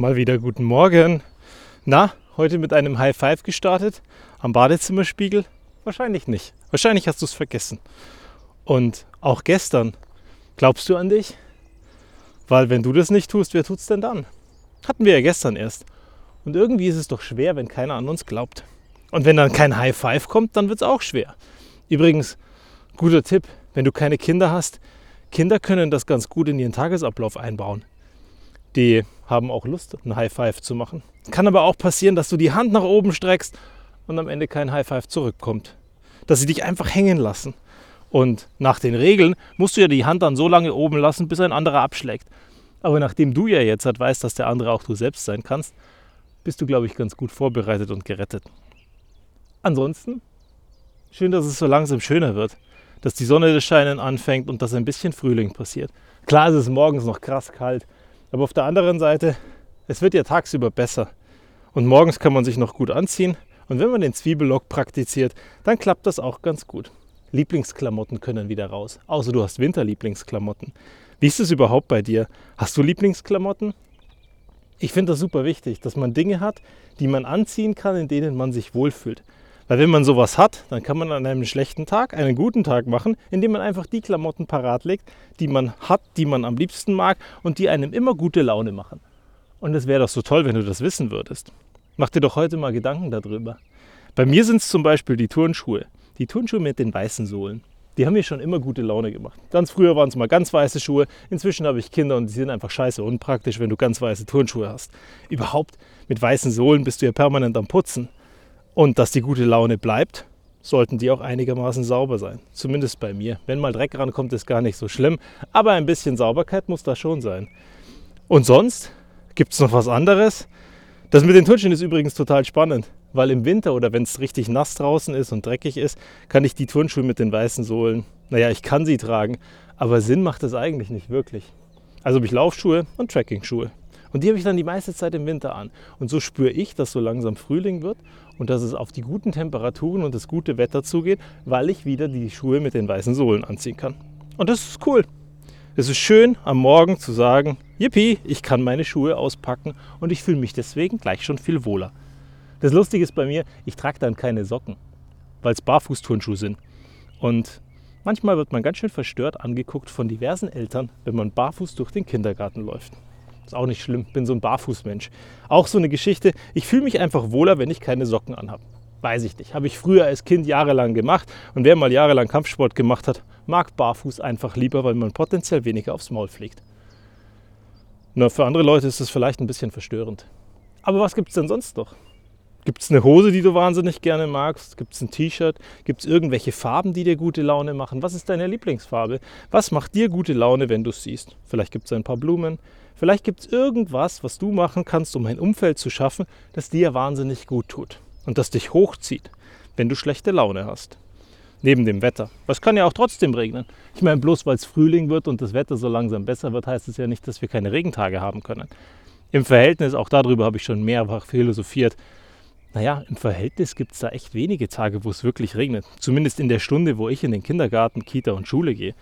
Mal wieder guten Morgen. Na, heute mit einem High Five gestartet am Badezimmerspiegel? Wahrscheinlich nicht. Wahrscheinlich hast du es vergessen. Und auch gestern. Glaubst du an dich? Weil wenn du das nicht tust, wer tut's denn dann? Hatten wir ja gestern erst. Und irgendwie ist es doch schwer, wenn keiner an uns glaubt. Und wenn dann kein High Five kommt, dann wird es auch schwer. Übrigens, guter Tipp, wenn du keine Kinder hast, Kinder können das ganz gut in ihren Tagesablauf einbauen. Die haben auch Lust, ein High Five zu machen. Kann aber auch passieren, dass du die Hand nach oben streckst und am Ende kein High Five zurückkommt. Dass sie dich einfach hängen lassen. Und nach den Regeln musst du ja die Hand dann so lange oben lassen, bis ein anderer abschlägt. Aber nachdem du ja jetzt halt weißt, dass der andere auch du selbst sein kannst, bist du, glaube ich, ganz gut vorbereitet und gerettet. Ansonsten, schön, dass es so langsam schöner wird dass die Sonne das Scheinen anfängt und dass ein bisschen Frühling passiert. Klar ist es morgens noch krass kalt, aber auf der anderen Seite, es wird ja tagsüber besser. Und morgens kann man sich noch gut anziehen. Und wenn man den Zwiebellock praktiziert, dann klappt das auch ganz gut. Lieblingsklamotten können wieder raus. Außer du hast Winterlieblingsklamotten. Wie ist es überhaupt bei dir? Hast du Lieblingsklamotten? Ich finde das super wichtig, dass man Dinge hat, die man anziehen kann, in denen man sich wohlfühlt. Weil wenn man sowas hat, dann kann man an einem schlechten Tag einen guten Tag machen, indem man einfach die Klamotten parat legt, die man hat, die man am liebsten mag und die einem immer gute Laune machen. Und es wäre doch so toll, wenn du das wissen würdest. Mach dir doch heute mal Gedanken darüber. Bei mir sind es zum Beispiel die Turnschuhe. Die Turnschuhe mit den weißen Sohlen. Die haben mir schon immer gute Laune gemacht. Ganz früher waren es mal ganz weiße Schuhe. Inzwischen habe ich Kinder und die sind einfach scheiße unpraktisch, wenn du ganz weiße Turnschuhe hast. Überhaupt mit weißen Sohlen bist du ja permanent am Putzen. Und dass die gute Laune bleibt, sollten die auch einigermaßen sauber sein. Zumindest bei mir. Wenn mal Dreck rankommt, ist gar nicht so schlimm. Aber ein bisschen Sauberkeit muss da schon sein. Und sonst gibt es noch was anderes. Das mit den Turnschuhen ist übrigens total spannend, weil im Winter oder wenn es richtig nass draußen ist und dreckig ist, kann ich die Turnschuhe mit den weißen Sohlen, naja, ich kann sie tragen, aber Sinn macht es eigentlich nicht wirklich. Also habe ich Laufschuhe und Trekkingschuhe. Und die habe ich dann die meiste Zeit im Winter an. Und so spüre ich, dass so langsam Frühling wird und dass es auf die guten Temperaturen und das gute Wetter zugeht, weil ich wieder die Schuhe mit den weißen Sohlen anziehen kann. Und das ist cool. Es ist schön, am Morgen zu sagen, yippie, ich kann meine Schuhe auspacken und ich fühle mich deswegen gleich schon viel wohler. Das Lustige ist bei mir, ich trage dann keine Socken, weil es Barfußturnschuhe sind. Und manchmal wird man ganz schön verstört angeguckt von diversen Eltern, wenn man barfuß durch den Kindergarten läuft. Ist auch nicht schlimm, bin so ein Barfußmensch. Auch so eine Geschichte, ich fühle mich einfach wohler, wenn ich keine Socken anhabe. Weiß ich nicht. Habe ich früher als Kind jahrelang gemacht. Und wer mal jahrelang Kampfsport gemacht hat, mag Barfuß einfach lieber, weil man potenziell weniger aufs Maul fliegt. Na, für andere Leute ist das vielleicht ein bisschen verstörend. Aber was gibt es denn sonst noch? Gibt es eine Hose, die du wahnsinnig gerne magst? Gibt es ein T-Shirt? Gibt es irgendwelche Farben, die dir gute Laune machen? Was ist deine Lieblingsfarbe? Was macht dir gute Laune, wenn du es siehst? Vielleicht gibt es ein paar Blumen, Vielleicht gibt es irgendwas, was du machen kannst, um ein Umfeld zu schaffen, das dir wahnsinnig gut tut und das dich hochzieht, wenn du schlechte Laune hast. Neben dem Wetter. Was kann ja auch trotzdem regnen. Ich meine, bloß weil es Frühling wird und das Wetter so langsam besser wird, heißt es ja nicht, dass wir keine Regentage haben können. Im Verhältnis, auch darüber habe ich schon mehrfach philosophiert, naja, im Verhältnis gibt es da echt wenige Tage, wo es wirklich regnet. Zumindest in der Stunde, wo ich in den Kindergarten, Kita und Schule gehe.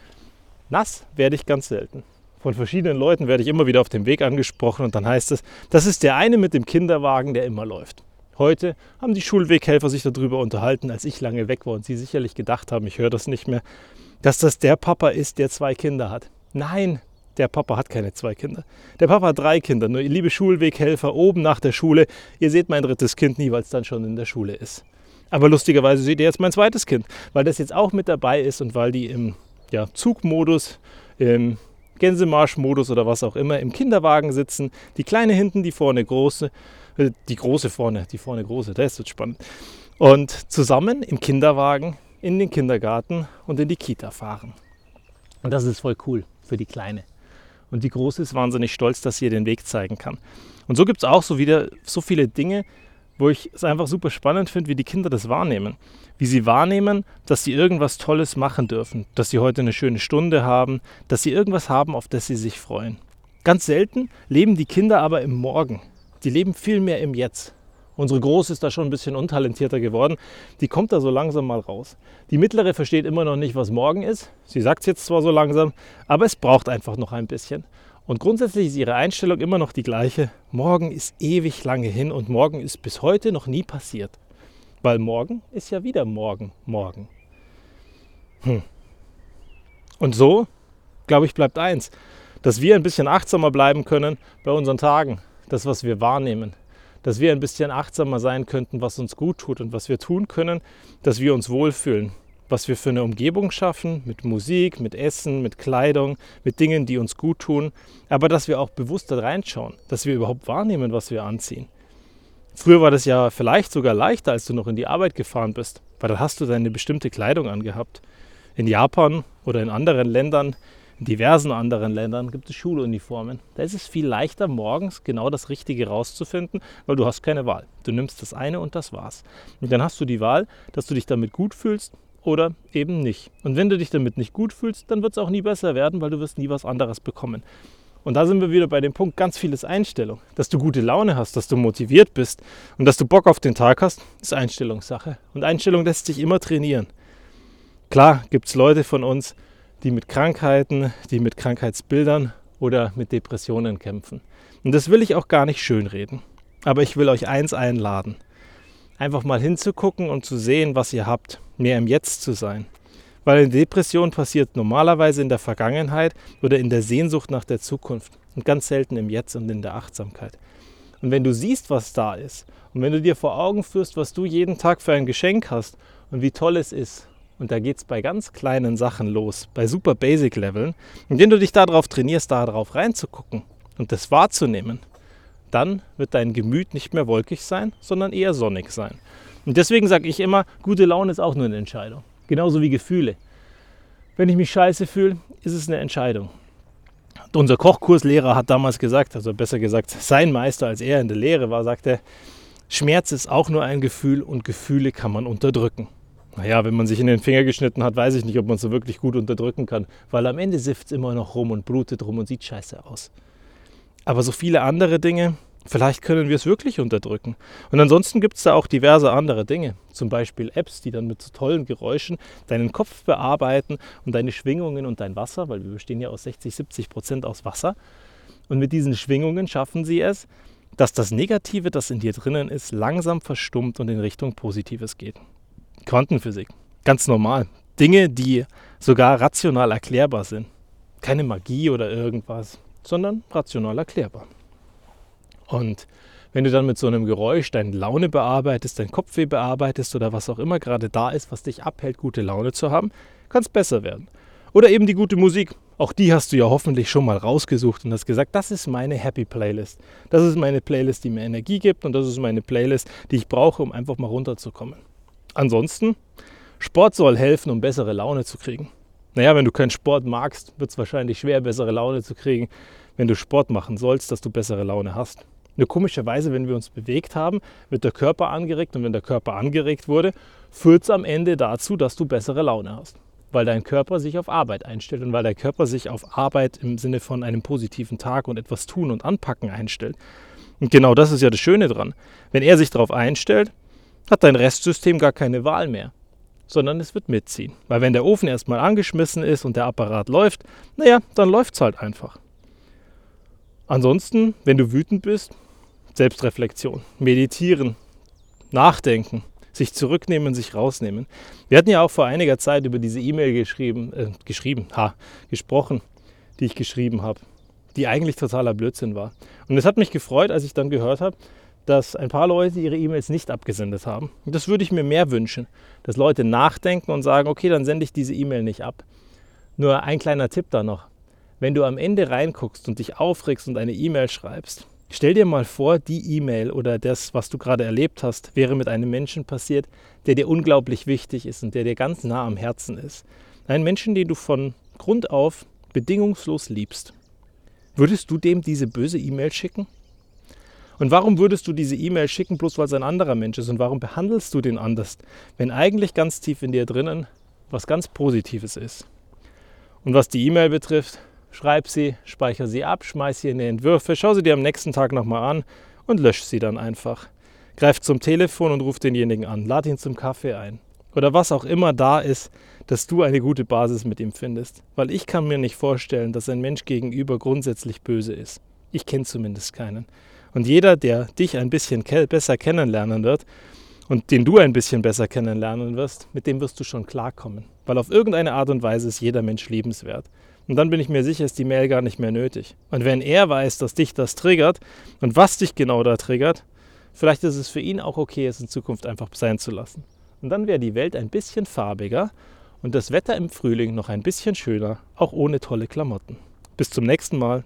Nass werde ich ganz selten. Von verschiedenen Leuten werde ich immer wieder auf dem Weg angesprochen und dann heißt es, das ist der eine mit dem Kinderwagen, der immer läuft. Heute haben die Schulweghelfer sich darüber unterhalten, als ich lange weg war und sie sicherlich gedacht haben, ich höre das nicht mehr, dass das der Papa ist, der zwei Kinder hat. Nein, der Papa hat keine zwei Kinder. Der Papa hat drei Kinder. Nur liebe Schulweghelfer oben nach der Schule, ihr seht mein drittes Kind nie, weil es dann schon in der Schule ist. Aber lustigerweise seht ihr jetzt mein zweites Kind, weil das jetzt auch mit dabei ist und weil die im ja, Zugmodus, im Gänsemarschmodus oder was auch immer im Kinderwagen sitzen. Die kleine hinten, die vorne große, äh, die große vorne, die vorne große, das wird spannend. Und zusammen im Kinderwagen in den Kindergarten und in die Kita fahren. Und das ist voll cool für die Kleine. Und die Große ist wahnsinnig stolz, dass sie ihr den Weg zeigen kann. Und so gibt es auch so wieder so viele Dinge, wo ich es einfach super spannend finde, wie die Kinder das wahrnehmen. Wie sie wahrnehmen, dass sie irgendwas Tolles machen dürfen, dass sie heute eine schöne Stunde haben, dass sie irgendwas haben, auf das sie sich freuen. Ganz selten leben die Kinder aber im Morgen. Die leben viel mehr im Jetzt. Unsere Große ist da schon ein bisschen untalentierter geworden. Die kommt da so langsam mal raus. Die mittlere versteht immer noch nicht, was morgen ist. Sie sagt es jetzt zwar so langsam, aber es braucht einfach noch ein bisschen. Und grundsätzlich ist ihre Einstellung immer noch die gleiche. Morgen ist ewig lange hin und morgen ist bis heute noch nie passiert. Weil morgen ist ja wieder morgen, morgen. Hm. Und so, glaube ich, bleibt eins, dass wir ein bisschen achtsamer bleiben können bei unseren Tagen, das, was wir wahrnehmen. Dass wir ein bisschen achtsamer sein könnten, was uns gut tut und was wir tun können, dass wir uns wohlfühlen. Was wir für eine Umgebung schaffen, mit Musik, mit Essen, mit Kleidung, mit Dingen, die uns gut tun. Aber dass wir auch bewusst da reinschauen, dass wir überhaupt wahrnehmen, was wir anziehen. Früher war das ja vielleicht sogar leichter, als du noch in die Arbeit gefahren bist, weil dann hast du deine bestimmte Kleidung angehabt. In Japan oder in anderen Ländern in diversen anderen Ländern gibt es Schuluniformen. Da ist es viel leichter, morgens genau das Richtige rauszufinden, weil du hast keine Wahl. Du nimmst das eine und das war's. Und dann hast du die Wahl, dass du dich damit gut fühlst oder eben nicht. Und wenn du dich damit nicht gut fühlst, dann wird es auch nie besser werden, weil du wirst nie was anderes bekommen. Und da sind wir wieder bei dem Punkt, ganz vieles Einstellung. Dass du gute Laune hast, dass du motiviert bist und dass du Bock auf den Tag hast, ist Einstellungssache. Und Einstellung lässt sich immer trainieren. Klar gibt es Leute von uns, die mit Krankheiten, die mit Krankheitsbildern oder mit Depressionen kämpfen. Und das will ich auch gar nicht schönreden. Aber ich will euch eins einladen. Einfach mal hinzugucken und zu sehen, was ihr habt, mehr im Jetzt zu sein. Weil eine Depression passiert normalerweise in der Vergangenheit oder in der Sehnsucht nach der Zukunft und ganz selten im Jetzt und in der Achtsamkeit. Und wenn du siehst, was da ist und wenn du dir vor Augen führst, was du jeden Tag für ein Geschenk hast und wie toll es ist und da geht es bei ganz kleinen Sachen los, bei super Basic Leveln. Wenn du dich darauf trainierst, darauf reinzugucken und das wahrzunehmen, dann wird dein Gemüt nicht mehr wolkig sein, sondern eher sonnig sein. Und deswegen sage ich immer, gute Laune ist auch nur eine Entscheidung. Genauso wie Gefühle. Wenn ich mich scheiße fühle, ist es eine Entscheidung. Unser Kochkurslehrer hat damals gesagt, also besser gesagt, sein Meister, als er in der Lehre war, sagte, Schmerz ist auch nur ein Gefühl und Gefühle kann man unterdrücken. Naja, wenn man sich in den Finger geschnitten hat, weiß ich nicht, ob man es so wirklich gut unterdrücken kann, weil am Ende sifft es immer noch rum und blutet rum und sieht scheiße aus. Aber so viele andere Dinge, vielleicht können wir es wirklich unterdrücken. Und ansonsten gibt es da auch diverse andere Dinge, zum Beispiel Apps, die dann mit so tollen Geräuschen deinen Kopf bearbeiten und deine Schwingungen und dein Wasser, weil wir bestehen ja aus 60, 70 Prozent aus Wasser. Und mit diesen Schwingungen schaffen sie es, dass das Negative, das in dir drinnen ist, langsam verstummt und in Richtung Positives geht. Quantenphysik. Ganz normal. Dinge, die sogar rational erklärbar sind. Keine Magie oder irgendwas, sondern rational erklärbar. Und wenn du dann mit so einem Geräusch deine Laune bearbeitest, dein Kopfweh bearbeitest oder was auch immer gerade da ist, was dich abhält, gute Laune zu haben, kann es besser werden. Oder eben die gute Musik. Auch die hast du ja hoffentlich schon mal rausgesucht und hast gesagt, das ist meine Happy Playlist. Das ist meine Playlist, die mir Energie gibt und das ist meine Playlist, die ich brauche, um einfach mal runterzukommen. Ansonsten, Sport soll helfen, um bessere Laune zu kriegen. Naja, wenn du keinen Sport magst, wird es wahrscheinlich schwer, bessere Laune zu kriegen, wenn du Sport machen sollst, dass du bessere Laune hast. Nur komischerweise, wenn wir uns bewegt haben, wird der Körper angeregt und wenn der Körper angeregt wurde, führt es am Ende dazu, dass du bessere Laune hast. Weil dein Körper sich auf Arbeit einstellt und weil der Körper sich auf Arbeit im Sinne von einem positiven Tag und etwas tun und anpacken einstellt. Und genau das ist ja das Schöne dran. Wenn er sich darauf einstellt, hat dein Restsystem gar keine Wahl mehr, sondern es wird mitziehen. Weil wenn der Ofen erstmal angeschmissen ist und der Apparat läuft, naja, dann läuft es halt einfach. Ansonsten, wenn du wütend bist, Selbstreflexion, meditieren, nachdenken, sich zurücknehmen, sich rausnehmen. Wir hatten ja auch vor einiger Zeit über diese E-Mail geschrieben, äh, geschrieben, ha, gesprochen, die ich geschrieben habe, die eigentlich totaler Blödsinn war. Und es hat mich gefreut, als ich dann gehört habe, dass ein paar Leute ihre E-Mails nicht abgesendet haben. Das würde ich mir mehr wünschen, dass Leute nachdenken und sagen, okay, dann sende ich diese E-Mail nicht ab. Nur ein kleiner Tipp da noch. Wenn du am Ende reinguckst und dich aufregst und eine E-Mail schreibst, stell dir mal vor, die E-Mail oder das, was du gerade erlebt hast, wäre mit einem Menschen passiert, der dir unglaublich wichtig ist und der dir ganz nah am Herzen ist. Ein Menschen, den du von Grund auf bedingungslos liebst. Würdest du dem diese böse E-Mail schicken? Und warum würdest du diese E-Mail schicken, bloß weil es ein anderer Mensch ist? Und warum behandelst du den anders, wenn eigentlich ganz tief in dir drinnen was ganz Positives ist? Und was die E-Mail betrifft, schreib sie, speichere sie ab, schmeiß sie in die Entwürfe, schau sie dir am nächsten Tag nochmal an und lösch sie dann einfach. Greif zum Telefon und ruf denjenigen an, lad ihn zum Kaffee ein. oder was auch immer da ist, dass du eine gute Basis mit ihm findest. Weil ich kann mir nicht vorstellen, dass ein Mensch gegenüber grundsätzlich böse ist. Ich kenne zumindest keinen. Und jeder, der dich ein bisschen besser kennenlernen wird und den du ein bisschen besser kennenlernen wirst, mit dem wirst du schon klarkommen. Weil auf irgendeine Art und Weise ist jeder Mensch liebenswert. Und dann bin ich mir sicher, ist die Mail gar nicht mehr nötig. Und wenn er weiß, dass dich das triggert und was dich genau da triggert, vielleicht ist es für ihn auch okay, es in Zukunft einfach sein zu lassen. Und dann wäre die Welt ein bisschen farbiger und das Wetter im Frühling noch ein bisschen schöner, auch ohne tolle Klamotten. Bis zum nächsten Mal.